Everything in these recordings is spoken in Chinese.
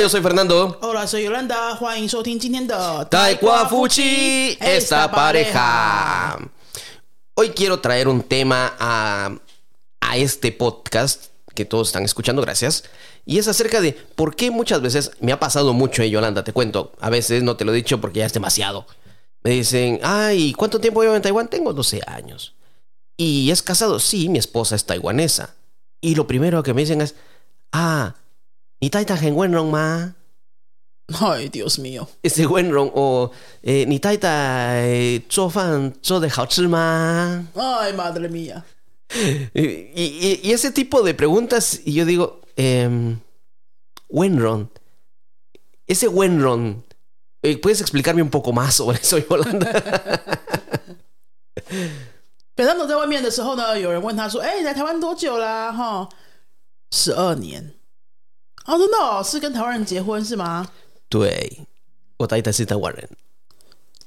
yo soy Fernando. Hola, soy Yolanda. Juan Fuchi, esta pareja. Hoy quiero traer un tema a, a este podcast que todos están escuchando, gracias. Y es acerca de por qué muchas veces me ha pasado mucho, eh, Yolanda, te cuento. A veces no te lo he dicho porque ya es demasiado. Me dicen, ay, ¿cuánto tiempo llevo en Taiwán? Tengo 12 años. ¿Y es casado? Sí, mi esposa es taiwanesa. Y lo primero que me dicen es, ah, ¿y taita Wenrong ma? Ay, Dios mío. Ese Wenrong o eh, ¿ni taita eh, 做饭做的好吃吗? Ay, madre mía. Y, y- y ese tipo de preguntas, y yo digo, eh, Wenron, ese Wenron, eh, ¿puedes explicarme un poco más sobre eso, Yolanda? 北上总在外面的时候呢，有人问他说：“哎、你来台湾多久啦？”哈，十二年。 哦，真的哦，是跟台湾人结婚是吗？对，我 taita 是台湾人。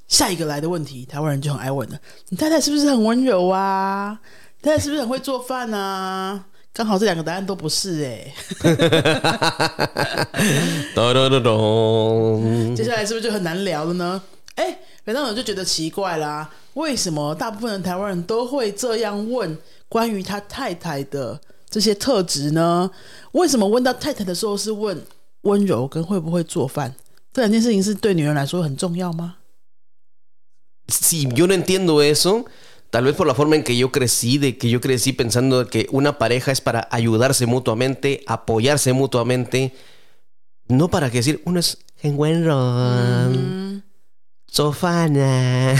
下一个来的问题，台湾人就很爱问了：你太太是不是很温柔啊？太太是不是很会做饭啊？刚好这两个答案都不是 哎、咚接下来是不是就很难聊了呢？哎，反正我就觉得奇怪啦，为什么大部分的台湾人都会这样问关于他太太的这些特质呢？为什么问到太太的时候是问温柔跟会不会做饭？这两件事情是对女人来说很重要吗？Si yo no entiendo eso, tal vez por la forma en que yo crecí, de que yo crecí pensando que una pareja es para ayudarse mutuamente, apoyarse mutuamente, no para que decir uno es en buen ron, sofana.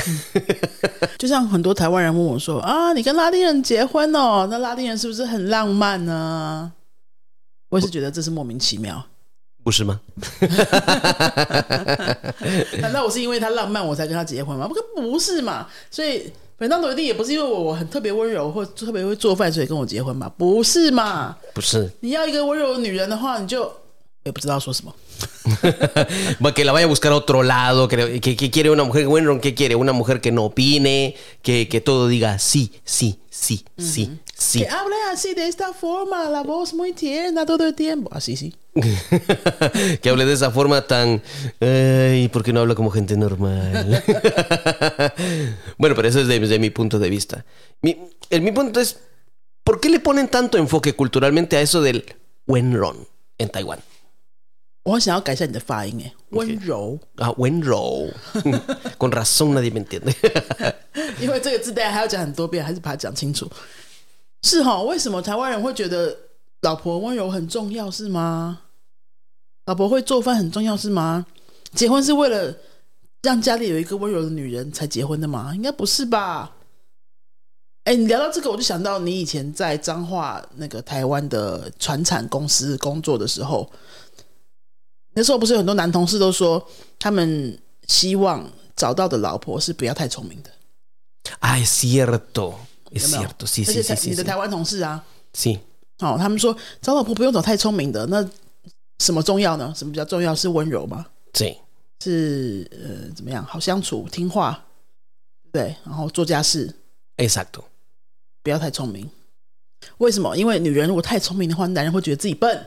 就像很多台湾人问我说：“啊，你跟拉丁人结婚哦，那拉丁人是不是很浪漫呢？”我也是觉得这是莫名其妙。不是吗？难道我是因为他浪漫我才跟他结婚吗？不，不是嘛。所以本当一定也不是因为我我很特别温柔或特别会做饭，所以跟我结婚嘛？不是嘛？不是。你要一个温柔的女人的话，你就我也不知道说什么。Que la vaya a buscar a otro lado, que, que- que quiere una mujer, bueno, ¿qué quiere? Una mujer que no opine, que, que todo diga sí, sí, sí, sí, sí. Que hable así de esta forma, la voz muy tierna todo el tiempo. Así sí. que hable de esa forma tan... Ay, ¿por qué no habla como gente normal? bueno, pero eso es desde mi punto de vista. Mi, el, mi punto es, ¿por qué le ponen tanto enfoque culturalmente a eso del Wenron en Taiwán? 我很想要改善你的发音，哎，温柔，Ah, Wenro. Con razón nadie me entiende. 因为这个字大家还要讲很多遍，还是把它讲清楚。是哈？为什么台湾人会觉得老婆温柔很重要？是吗？老婆会做饭很重要是吗？结婚是为了让家里有一个温柔的女人才结婚的吗？应该不是吧？哎，你聊到这个，我就想到你以前在彰化那个台湾的船产公司工作的时候，那时候不是有很多男同事都说，他们希望找到的老婆是不要太聪明的。Ah, es cierto. Es 有没有 cierto, sí, 而 sí, 且 sí, 台 sí. 你的台湾同事啊，Sí. 哦，他们说找老婆不用找太聪明的，那什么重要呢？什么比较重要？是温柔吗？Sí. 是呃怎么样？好相处、听话，对？然后做家事，Exacto. 不要太聪明。为什么？因为女人如果太聪明的话，男人会觉得自己笨。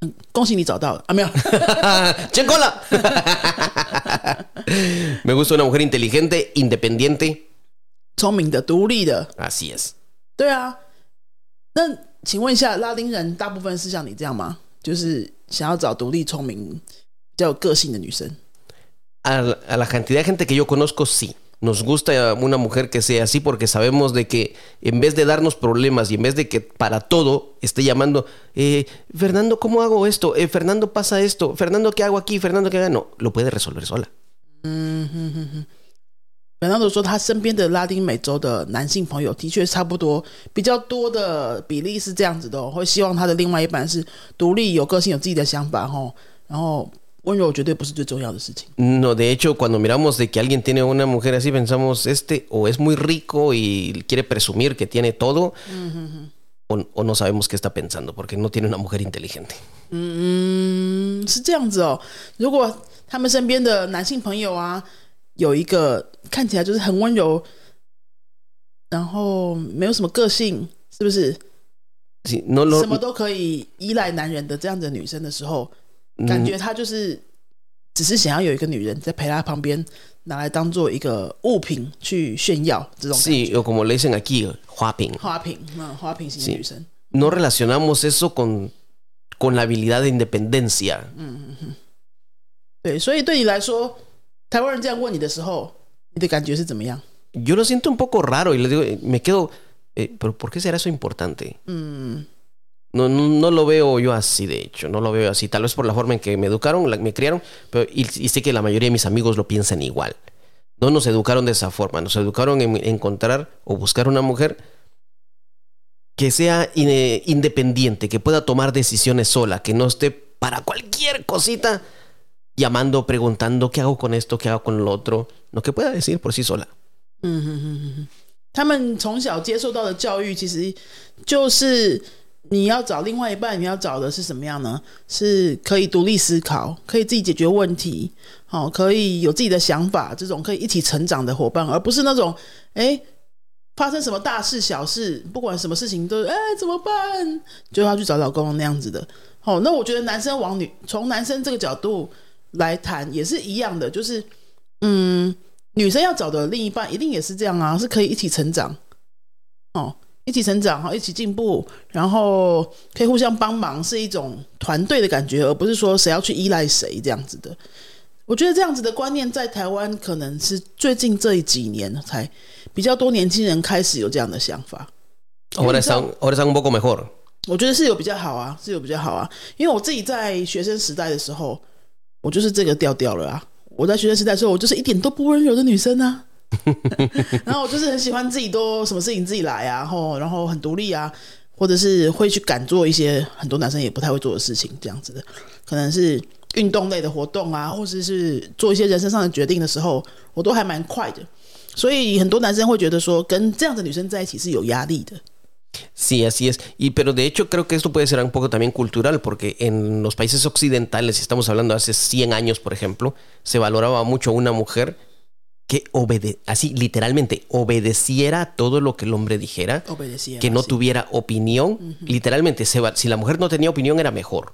嗯，恭喜你找到了啊，没有。¡Chencola! me gusta una mujer inteligente, independiente. 聪明的、独立的，Así es. 对啊。那请问一下，拉丁人大部分是像你这样吗？就是想要找独立、聪明、比较有个性的女生？A a la cantidad de gente que yo conozco, sí. Nos gusta una mujer que sea así porque sabemos de que en vez de darnos problemas y en vez de que para todo esté llamando, eh, Fernando, ¿cómo hago esto? Eh, Fernando, pasa esto. Fernando, ¿qué hago aquí? Fernando, ¿qué hago? No, lo puede resolver sola. 本当都说他身边的拉丁美洲的男性朋友的确差不多，比较多的比例是这样子的、哦，会希望他的另外一半是独立、有个性、有自己的想法，吼，然后 温柔绝对不是最重要的事情。 No, de hecho, cuando miramos de que alguien tiene una mujer así, pensamos, este o es muy rico y quiere presumir que tiene todo, o, o no sabemos qué está pensando, porque no tiene una mujer inteligente. 嗯，是这样子哦。如果他们身边的男性朋友啊，有一个看起来就是很温柔，然后没有什么个性，是不是？ Sí, no lo, 什么都可以依赖男人的这样子的女生的时候， 感觉他就是只是想要有一个女人在陪他旁边，拿来当做一个物品去炫耀这种感 sí, o como le dicen aquí, hopping. 花瓶，嗯，花瓶型女生。No relacionamos eso con, con la habilidad de independencia. 嗯嗯嗯对，所以对你来说，台湾人这样问你的时候，你的感觉是怎么样？Yo lo siento un poco raro y le digo, eh, me quedo, eh, pero ¿por qué será eso importante? 嗯 No, no, no lo veo yo así, de hecho, no lo veo así. Tal vez por la forma en que me educaron, la- me criaron, pero y, y sé que la mayoría de mis amigos lo piensan igual. No nos educaron de esa forma, nos educaron en encontrar o buscar una mujer que sea ine- independiente, que pueda tomar decisiones sola, que no esté para cualquier cosita llamando, preguntando qué hago con esto, qué hago con lo otro, no que pueda decir por sí sola. 嗯哼哼哼哼，他们从小接受到的教育，其实就是 你要找另外一半，你要找的是什么样呢？是可以独立思考，可以自己解决问题，好、可以有自己的想法，这种可以一起成长的伙伴，而不是那种哎。发生什么大事小事，不管什么事情都哎怎么办，就要去找老公那样子的。哦，那我觉得男生往女从男生这个角度来谈也是一样的，就是嗯，女生要找的另一半一定也是这样啊，是可以一起成长，哦，一起成长哈，一起进步，然后可以互相帮忙，是一种团队的感觉，而不是说谁要去依赖谁这样子的。我觉得这样子的观念在台湾可能是最近这几年才比较多年轻人开始有这样的想法。Ahora están, ahora están un poco mejor. 我觉得是有比较好啊，是有比较好啊。因为我自己在学生时代的时候，我就是这个调调了啊。我在学生时代的时候，我就是一点都不温柔的女生啊。然后我就是很喜欢自己都什么事情自己来啊，然后然后很独立啊，或者是会去敢做一些很多男生也不太会做的事情，这样子的，可能是运动类的活动啊，或者是做一些人生上的决定的时候，我都还蛮快的。所以很多男生会觉得说，跟这样的女生在一起是有压力的。Sí, así es. Y pero de hecho creo que esto puede ser un poco también cultural, porque en los países occidentales, si estamos hablando hace 100 años, por ejemplo, se valoraba mucho una mujer que obede así literalmente obedeciera todo lo que el hombre dijera, que no sí. tuviera opinión. Literalmente, se va- si la mujer no tenía opinión era mejor.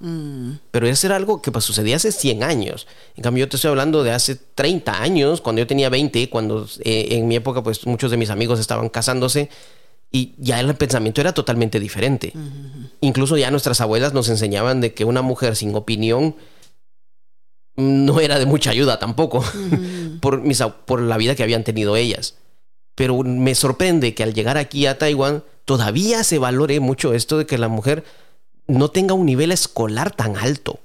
Pero eso era algo que pues, sucedía hace 100 años. En cambio, yo te estoy hablando de hace 30 años, cuando yo tenía 20, cuando eh, en mi época pues muchos de mis amigos estaban casándose y ya el pensamiento era totalmente diferente. Incluso ya nuestras abuelas nos enseñaban de que una mujer sin opinión no era de mucha ayuda tampoco por, mis, por la vida que habían tenido ellas. Pero me sorprende que al llegar aquí a Taiwán todavía se valore mucho esto de que la mujer no tenga un nivel escolar tan alto.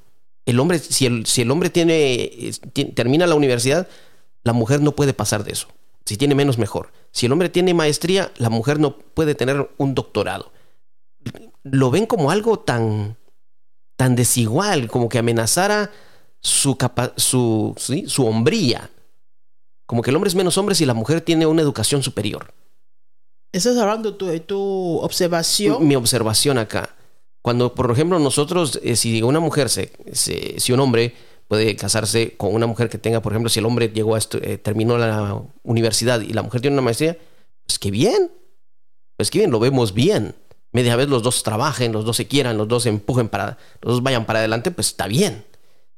El hombre, si el, si el hombre tiene, termina la universidad, la mujer no puede pasar de eso. Si tiene menos, mejor. Si el hombre tiene maestría, la mujer no puede tener un doctorado. Lo ven como algo tan, tan desigual, como que amenazara su, capa- su, ¿sí? su hombría. Como que el hombre es menos hombre si la mujer tiene una educación superior. Estás hablando de tu observación. Mi observación acá. Cuando, por ejemplo, nosotros, eh, si una mujer, se, se- si un hombre puede casarse con una mujer que tenga, por ejemplo, si el hombre llegó a eh, terminó la universidad y la mujer tiene una maestría, pues qué bien. Pues qué bien, lo vemos bien. Media vez los dos trabajen, los dos se quieran, los dos se empujen para, los dos vayan para adelante, pues está bien.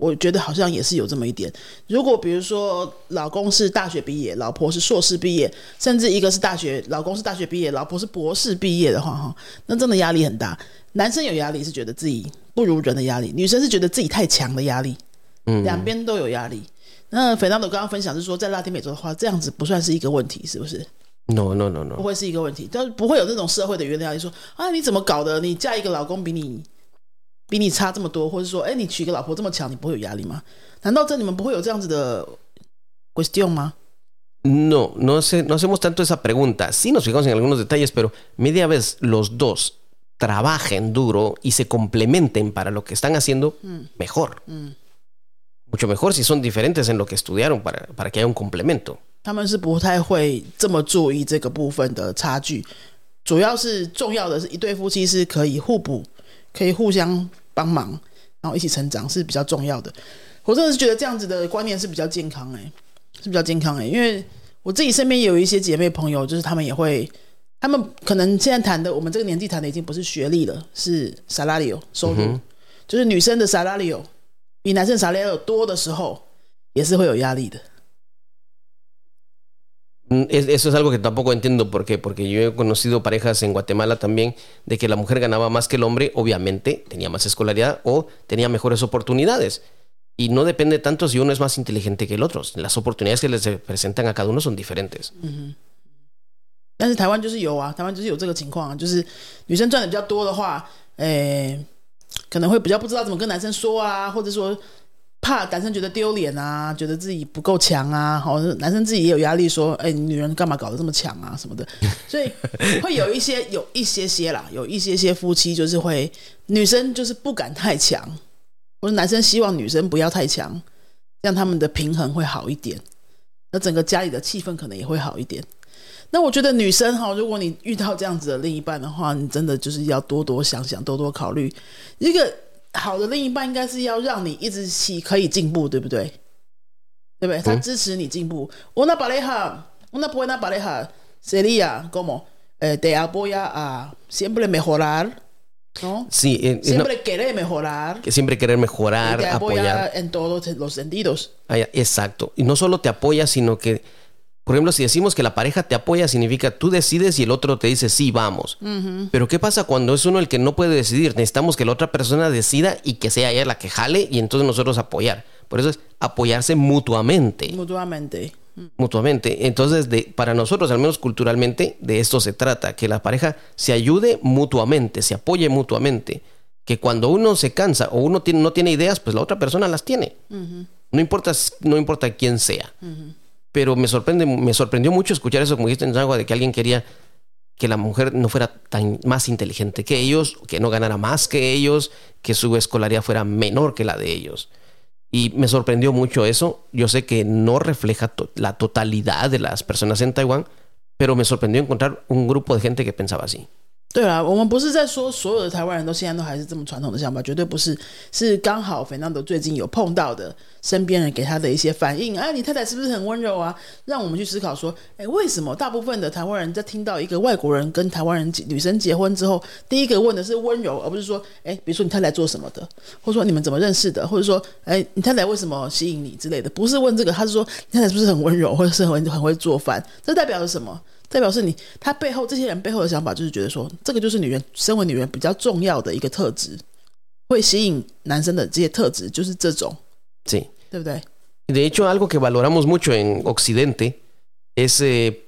我觉得好像也是有这么一点。如果比如说老公是大学毕业，老婆是硕士毕业，甚至一个是大学，老公是大学毕业，老婆是博士毕业的话，哈，那真的压力很大。男生有压力是觉得自己不如人的压力，女生是觉得自己太强的压力。嗯两边都有压力。那斐当德刚刚分享是说，在拉丁美洲的话，这样子不算是一个问题，是不是？No, no, no, 不 no. 不会是一个问题，但不会有这种社会的原谅，说啊，你怎么搞的？你嫁一个老公比你 比你差这么多，或者说，哎，你娶个老婆这么强，你不会有压力吗？难道这你们不会有这样子的 question 吗？ No, no, sé, no hacemos tanto esa pregunta. Sí nos fijamos en algunos detalles, pero media vez los dos trabajen duro y se complementen para lo que están haciendo, mejor. 嗯， Mucho mejor si son diferentes en lo que estudiaron para, para que haya un complemento. 他们是不太会这么注意这个部分的差距，主要是重要的是一对夫妻是可以互补，可以互相 帮忙，然后一起成长是比较重要的。我真的是觉得这样子的观念是比较健康哎、是比较健康哎、因为我自己身边也有一些姐妹朋友，就是她们也会，她们可能现在谈的，我们这个年纪谈的已经不是学历了，是 salario 收入，就是女生的 salario 比男生 salario 多的时候，也是会有压力的。Mm, es- Eso es algo que tampoco entiendo por qué, porque yo he conocido parejas en Guatemala también de que la mujer ganaba más que el hombre, obviamente tenía más escolaridad o tenía mejores oportunidades. Y no depende tanto si uno es más inteligente que el otro. Las oportunidades que les presentan a cada uno son diferentes. 但是台湾就是有啊，台湾就是有这个情况啊，就是女生赚的比较多的话，诶、可能会比较不知道怎么跟男生说啊，或者说 怕男生觉得丢脸啊，觉得自己不够强啊，好，男生自己也有压力，说，哎、你女人干嘛搞得这么强啊什么的，所以会有一些有一些些啦，有一些些夫妻就是会女生就是不敢太强，或者男生希望女生不要太强，这样他们的平衡会好一点，那整个家里的气氛可能也会好一点。那我觉得女生哈，如果你遇到这样子的另一半的话，你真的就是要多多想想，多多考虑。一个好的另一半应该是要让你一直起可以进步，对不对？对不对？他支持你进步。Una pareja, una buena pareja sería como eh, te apoya a siempre mejorar, ¿no? Sí, eh, eh, no, Siempre querer mejorar. que siempre querer y mejorar, te apoya apoyar. en todos los sentidos. Ah, ya, exacto. Y no solo te apoya, sino que, por ejemplo, si decimos que la pareja te apoya, significa tú decides y el otro te dice sí, vamos. Pero ¿qué pasa cuando es uno el que no puede decidir? Necesitamos que la otra persona decida y que sea ella la que jale y entonces nosotros apoyar. Por eso es apoyarse mutuamente. Mutuamente. Mutuamente. Entonces, de, para nosotros, al menos culturalmente, de esto se trata, que la pareja se ayude mutuamente, se apoye mutuamente. Que cuando uno se cansa o uno tiene, no tiene ideas, pues la otra persona las tiene. No importa, no importa quién sea. Pero me sorprende, me sorprendió mucho escuchar eso, como dijiste en Agua, de que alguien quería que la mujer no fuera tan más inteligente que ellos, que no ganara más que ellos, que su escolaridad fuera menor que la de ellos. Y me sorprendió mucho eso. Yo sé que no refleja la totalidad de las personas en Taiwán, pero me sorprendió encontrar un grupo de gente que pensaba así. 对啊，我们不是在说所有的台湾人都现在都还是这么传统的想法，绝对不是，是刚好费南德最近有碰到的身边人给他的一些反应，哎，你太太是不是很温柔啊？让我们去思考说，哎，为什么大部分的台湾人在听到一个外国人跟台湾人女生结婚之后，第一个问的是温柔，而不是说，哎，比如说你太太做什么的，或者说你们怎么认识的，或者说，哎，你太太为什么吸引你之类的，不是问这个，他是说你太太是不是很温柔，或者是很很会做饭，这代表了什么？代表是你，他背后这些人背后的想法就是觉得说，这个就是女人身为女人比较重要的一个特质，会吸引男生的这些特质就是这种， Sí. 对不对？ De hecho, algo que valoramos mucho en Occidente es eh,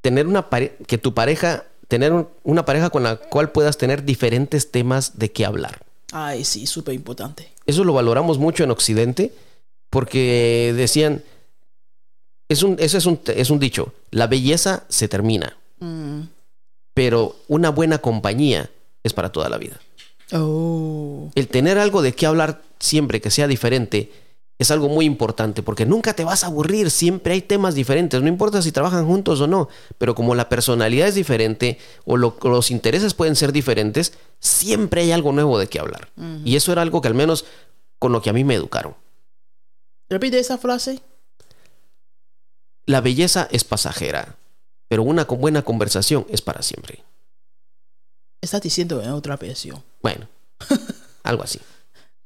tener una pare que tu pareja, tener un- una pareja con la cual puedas tener diferentes temas de qué hablar. Ay, sí, súper importante. Eso lo valoramos mucho en Occidente porque decían, es un, eso es un, es un dicho, la belleza se termina, 嗯，pero una buena compañía es para toda la vida. 哦，El tener algo de qué hablar siempre que sea diferente es algo muy importante porque nunca te vas a aburrir, siempre hay temas diferentes, no importa si trabajan juntos o no, pero como la personalidad es diferente o lo- los intereses pueden ser diferentes, siempre hay algo nuevo de qué hablar. Y eso era algo que al menos con lo que a mí me educaron. repite esa frase. La belleza es pasajera, pero una con buena conversación es para siempre. Está diciendo en otra versión. Bueno, algo así.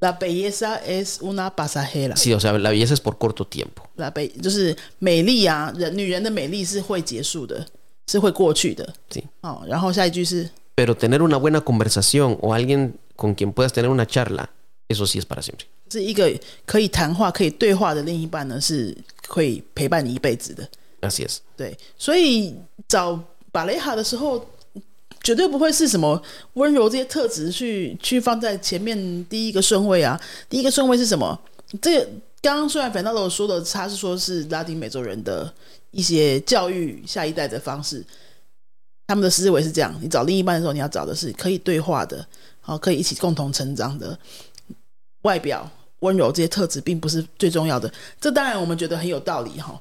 La belleza es una pasajera. Sí, o sea, la belleza es por corto tiempo. La be 就是美丽啊，人女人的美丽是会结束的，是会过去的。 Sí. 哦，然后下一句是 Pero tener una buena conversación o alguien con quien puedas tener una charla, eso sí es para siempre. 是一个可以谈话、可以对话的另一半呢，是可以陪伴你一辈子的。Yes, yes 对，所以找巴雷哈的时候，绝对不会是什么温柔这些特质去去放在前面第一个顺位啊。第一个顺位是什么？这个刚刚虽然反道罗说的，他是说是拉丁美洲人的一些教育下一代的方式，他们的思维是这样：你找另一半的时候，你要找的是可以对话的，好，可以一起共同成长的。外表 温柔这些特质并不是最重要的，这当然我们觉得很有道理哈。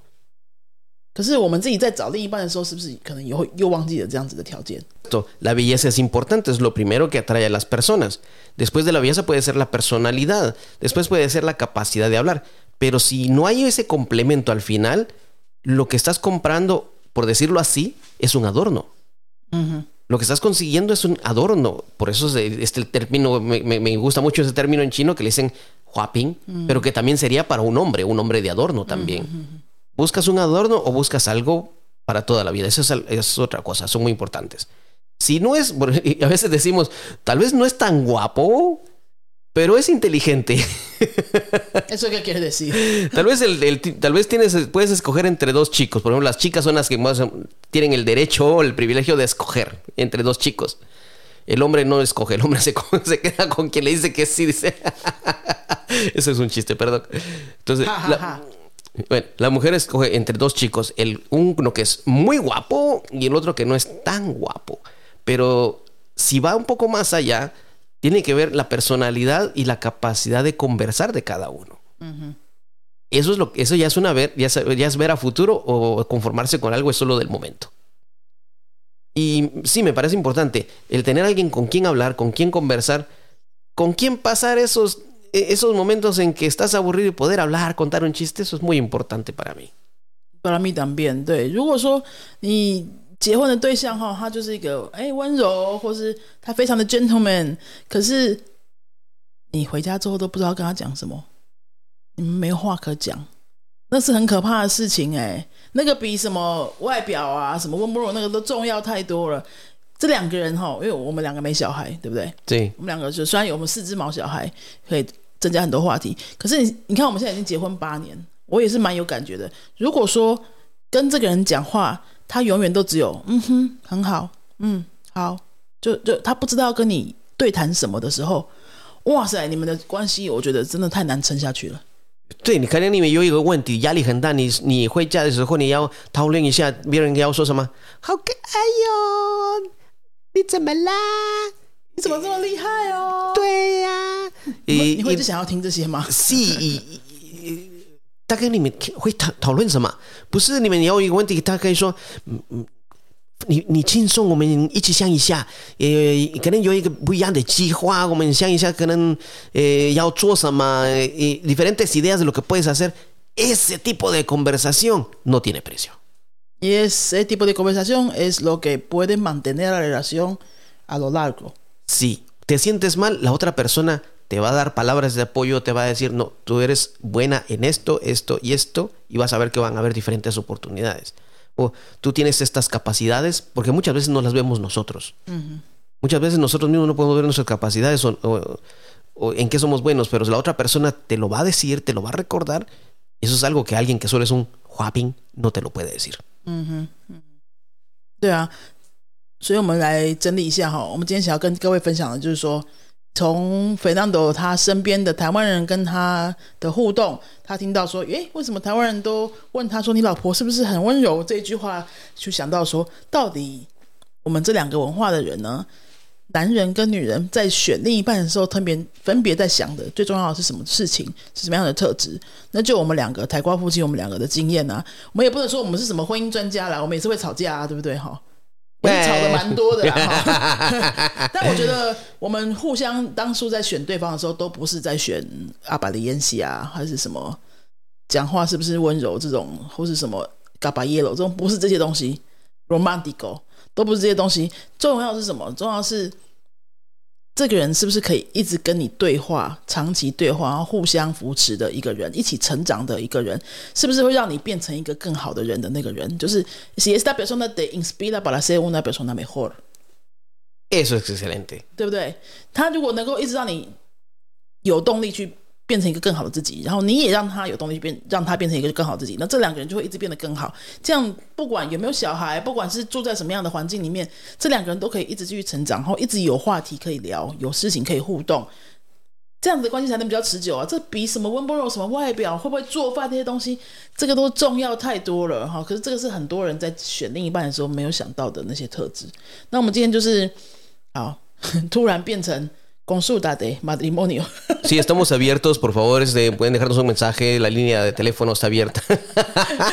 可是我们自己在找另一半的时候，是不是可能又又忘记了这样子的条件？ Esto, La belleza es importante, es lo primero que atrae a las personas. Después de la belleza puede ser la personalidad, después puede ser la capacidad de hablar. Pero si no hay ese complemento al final, lo que estás comprando, por decirlo así, es un adorno. 嗯哼， Lo que estás consiguiendo es un adorno. Por eso este término, me, gusta mucho ese término en chino que le dicen huaping, pero que también sería para un hombre, un hombre de adorno también. ¿Buscas un adorno o buscas algo para toda la vida? Eso es, es otra cosa, son muy importantes. Si no es, y a veces decimos, tal vez no es tan guapo, pero es inteligente. ¿Eso qué quiere decir? Tal vez, el, el- tal vez tienes, puedes escoger entre dos chicos. Por ejemplo, las chicas son las que más tienen el derecho o el privilegio de escoger entre dos chicos. El hombre no escoge, el hombre se, se queda con quien le dice que sí. Dice. Eso es un chiste, perdón. Entonces, Ja, ja, la, ja. bueno, la mujer escoge entre dos chicos, el uno que es muy guapo y el otro que no es tan guapo. Pero si va un poco más allá, tiene que ver la personalidad y la capacidad de conversar de cada uno. Eso es lo que eso ya es una ver, ya es, ya es ver a futuro o conformarse con algo es solo del momento. Y sí, me parece importante el tener alguien con quien hablar, con quien conversar, con quien pasar esos, e- esos momentos en que estás aburrido y poder hablar, contar un chiste, eso es muy importante para mí. 巴拉密当变对。如果说你 结婚的对象哈，他就是一个哎温柔，或是他非常的 gentleman，可是你回家之后都不知道跟他讲什么，你们没话可讲，那是很可怕的事情哎。那个比什么外表啊、什么温不温柔那个都重要太多了。这两个人哈，因为我们两个没小孩，对不对？Sí, 我们两个就虽然有我们四只毛小孩，可以增加很多话题，可是你你看我们现在已经结婚八年，我也是蛮有感觉的。如果说跟这个人讲话，他永远都只有嗯哼很好，嗯好，就就他不知道跟你对谈什么的时候，哇塞，你们的关系我觉得真的太难撑下去了。对，你可能你们有一个问题，压力很大，你你回家的时候你要讨论一下，别人要说什么？好可爱哟，你怎么啦？你怎么这么厉害哦？对呀、你你会一一直想要听这些吗？是，一 大概你们会讨讨论什么？不是你们有一个问题，他可以说，嗯嗯，你你轻松，我们一起想一下，呃，可能有一个不一样的计划，我们想一下，可能呃要做什么，呃，diferentes ideas de lo que puedes hacer. Ese tipo de conversación no tiene precio. Y ese tipo de conversación es lo que puede mantener la relación a lo largo. Si te sientes mal, la otra persona te va a dar palabras de apoyo, te va a decir, no, tú eres buena en esto, esto y esto, y vas a ver que van a haber diferentes oportunidades. O tú tienes estas capacidades, porque muchas veces no las vemos nosotros. Muchas veces nosotros mismos no podemos ver nuestras capacidades o, o- o en qué somos buenos, pero la otra persona te lo va a decir, te lo va a recordar. y Eso es algo que alguien que solo es un huaping no te lo puede decir. 对啊，所以我们来整理一下哈。我们今天想要跟各位分享的就是说， 从 Fernando 他身边的台湾人跟他的互动，他听到说，诶，为什么台湾人都问他说你老婆是不是很温柔这一句话，就想到说，到底我们这两个文化的人呢？男人跟女人在选另一半的时候，特别分别在想的最重要的是什么事情，是什么样的特质？那就我们两个台瓜夫妻，我们两个的经验啊，我们也不能说我们是什么婚姻专家啦，我们也是会吵架啊，对不对？哈，也是吵的蛮多的 但我觉得我们互相当初在选对方的时候，都不是在选阿巴的烟西啊，还是什么讲话是不是温柔这种，或是什么嘎巴耶罗这种，不是这些东西，romantico 都不是这些东西。重要的是什么？重要是这个人是不是可以一直跟你对话，长期对话，然后互相扶持的一个人，一起成长的一个人，是不是会让你变成一个更好的人的那个人？就是 si esta persona te inspira para ser una persona mejor。Eso es excelente. 对不对？他如果能够一直让你有动力去变成一个更好的自己，然后你也让他有动力变，让他变成一个更好自己，那这两个人就会一直变得更好。这样不管有没有小孩，不管是住在什么样的环境里面，这两个人都可以一直继续成长，然后一直有话题可以聊，有事情可以互动，这样子的关系才能比较持久啊。这比什么温不柔、什么外表、会不会做饭这些东西，这个都重要太多了哈。可是这个是很多人在选另一半的时候没有想到的那些特质。那我们今天就是好，突然变成。consulta de matrimonio. Sí, estamos abiertos, por favor, este, pueden dejarnos un mensaje, la línea de teléfono está abierta.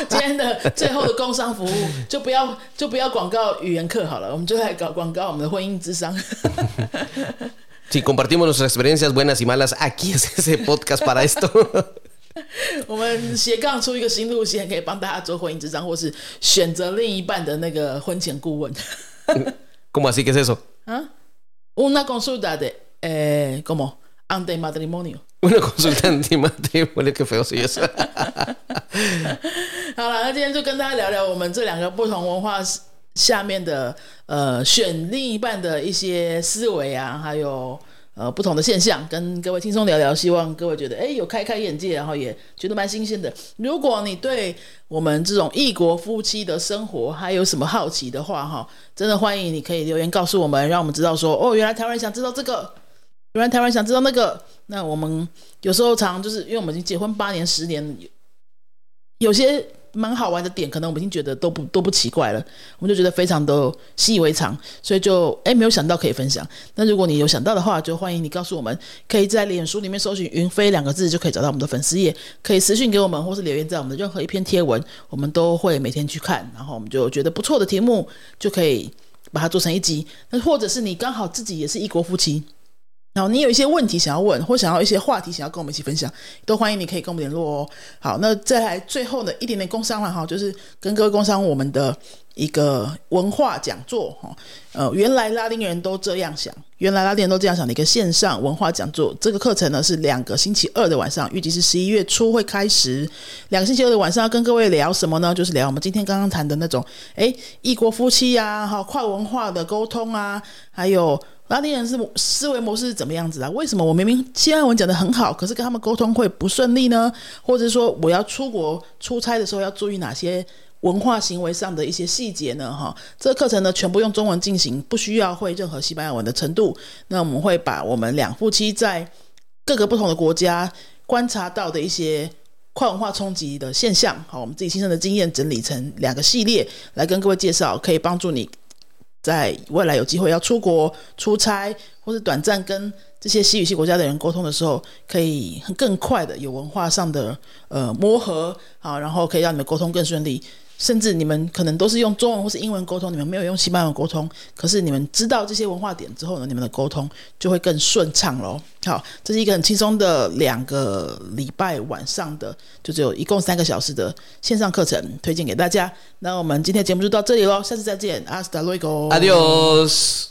今天的最后的工商服务就不要就不要广告语言课好了，我们就来搞广告我们的婚姻智商。Si compartimos nuestras experiencias buenas y malas, aquí es ese podcast para esto. 我们斜杠出一个新路线，可以帮大家做婚姻智商，或是选择另一半的那个婚前顾问。¿Cómo así que es eso? ¿Ah? Una consulta de eh, como ante matrimonio. Una consulta ante matrimonio, qué feo soy eso. 好了，那今天就跟大家聊聊我们这两个不同文化下面的呃选另一半的一些思维啊，还有呃不同的现象，跟各位轻松聊聊，希望各位觉得哎有开开眼界，然后也觉得蛮新鲜的。如果你对我们这种异国夫妻的生活还有什么好奇的话，哈，真的欢迎你可以留言告诉我们，让我们知道说哦，原来台湾人想知道这个。有人台湾想知道那个，那我们有时候常就是因为我们已经结婚八年、十年，有些蛮好玩的点，可能我们已经觉得都不都不奇怪了，我们就觉得非常的习以为常，所以就哎没有想到可以分享。那如果你有想到的话，就欢迎你告诉我们，可以在脸书里面搜寻“云飞”两个字，就可以找到我们的粉丝页，可以私信给我们，或是留言在我们的任何一篇贴文，我们都会每天去看，然后我们就觉得不错的题目，就可以把它做成一集。那或者是你刚好自己也是异国夫妻。然后你有一些问题想要问，或想要一些话题想要跟我们一起分享，都欢迎你可以跟我们联络哦。好，那再来最后的一点点工商了哈，就是跟各位工商我们的一个文化讲座哈。呃，原来拉丁人都这样想，原来拉丁人都这样想的一个线上文化讲座。这个课程呢是两个星期二的晚上，预计是十一月初会开始。两个星期二的晚上要跟各位聊什么呢？就是聊我们今天刚刚谈的那种，哎，异国夫妻呀，哈，跨文化的沟通啊，还有。拉丁人是思维模式是怎么样子的？为什么我明明西班牙文讲的很好，可是跟他们沟通会不顺利呢？或者说我要出国出差的时候要注意哪些文化行为上的一些细节呢？哈，这个课程呢全部用中文进行，不需要会任何西班牙文的程度。那我们会把我们两夫妻在各个不同的国家观察到的一些跨文化冲击的现象，好，我们自己亲身的经验整理成两个系列来跟各位介绍，可以帮助你。在未来有机会要出国出差，或是短暂跟这些西语系国家的人沟通的时候，可以更快的有文化上的呃磨合啊，然后可以让你们沟通更顺利。甚至你们可能都是用中文或是英文沟通，你们没有用西班牙文沟通，可是你们知道这些文化点之后呢，你们的沟通就会更顺畅喽。好，这是一个很轻松的两个礼拜晚上的，就只有一共三个小时的线上课程，推荐给大家。那我们今天节目就到这里喽，下次再见，阿斯达罗伊 Adios。